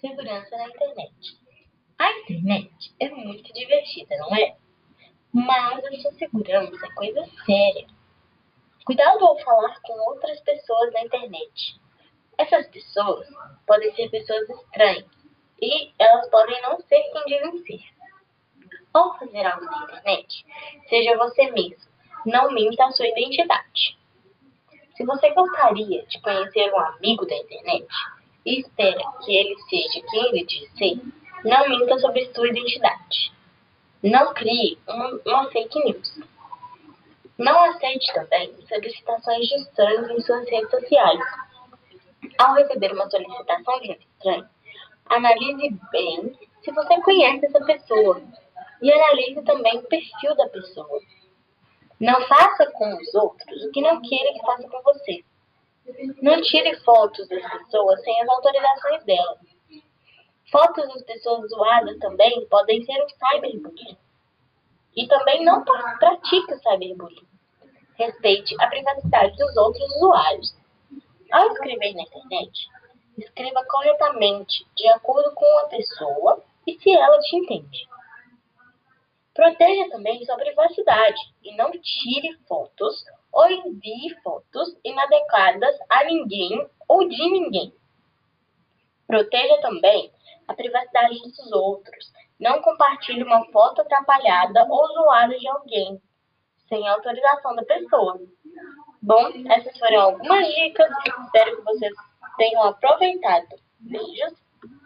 Segurança na internet. A internet é muito divertida, não é? Mas a sua segurança é coisa séria. Cuidado ao falar com outras pessoas na internet. Essas pessoas podem ser pessoas estranhas e elas podem não ser quem dizem ser. Ao fazer algo na internet, seja você mesmo. Não minta a sua identidade. Se você gostaria de conhecer um amigo da internet, e espera que ele seja quem ele diz ser, não minta sobre sua identidade. Não crie uma, uma fake news. Não aceite também solicitações de estranhos em suas redes sociais. Ao receber uma solicitação de estranho, analise bem se você conhece essa pessoa e analise também o perfil da pessoa. Não faça com os outros o que não queira que faça com você. Não tire fotos das pessoas sem as autorizações delas. Fotos das pessoas zoadas também podem ser um cyberbullying. E também não pratique o cyberbullying. Respeite a privacidade dos outros usuários. Ao escrever na internet, escreva corretamente, de acordo com a pessoa e se ela te entende. Proteja também sua privacidade e não tire fotos ou envie fotos inadequadas a ninguém ou de ninguém. Proteja também a privacidade dos outros. Não compartilhe uma foto atrapalhada ou zoada de alguém, sem autorização da pessoa. Bom, essas foram algumas dicas. Espero que vocês tenham aproveitado. Beijos